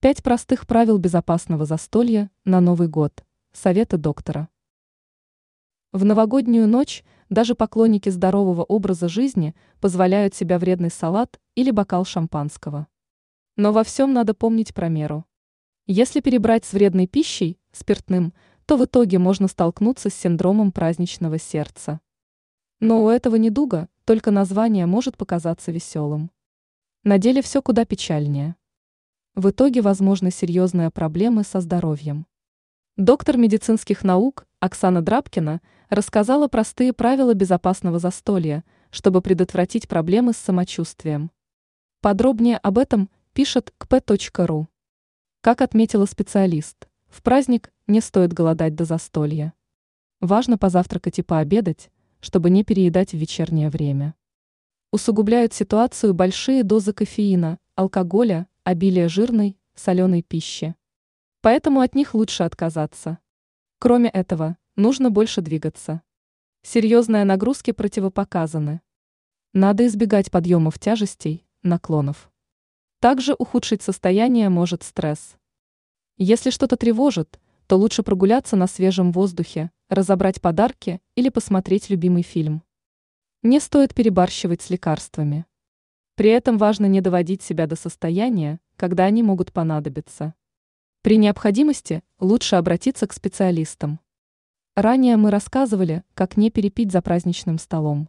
Пять простых правил безопасного застолья на Новый год. Советы доктора. В новогоднюю ночь даже поклонники здорового образа жизни позволяют себя вредный салат или бокал шампанского. Но во всем надо помнить про меру. Если перебрать с вредной пищей, спиртным, то в итоге можно столкнуться с синдромом праздничного сердца. Но у этого недуга только название может показаться веселым. На деле все куда печальнее. В итоге возможны серьезные проблемы со здоровьем. Доктор медицинских наук Оксана Драбкина рассказала простые правила безопасного застолья, чтобы предотвратить проблемы с самочувствием. Подробнее об этом пишет kp.ru. Как отметила специалист, в праздник не стоит голодать до застолья. Важно позавтракать и пообедать, чтобы не переедать в вечернее время. Усугубляют ситуацию большие дозы кофеина, алкоголя, обилие жирной, соленой пищи. Поэтому от них лучше отказаться. Кроме этого, нужно больше двигаться. Серьезные нагрузки противопоказаны. Надо избегать подъемов тяжестей, наклонов. Также ухудшить состояние может стресс. Если что-то тревожит, то лучше прогуляться на свежем воздухе, разобрать подарки или посмотреть любимый фильм. Не стоит перебарщивать с лекарствами. При этом важно не доводить себя до состояния, когда они могут понадобиться. При необходимости лучше обратиться к специалистам. Ранее мы рассказывали, как не перепить за праздничным столом.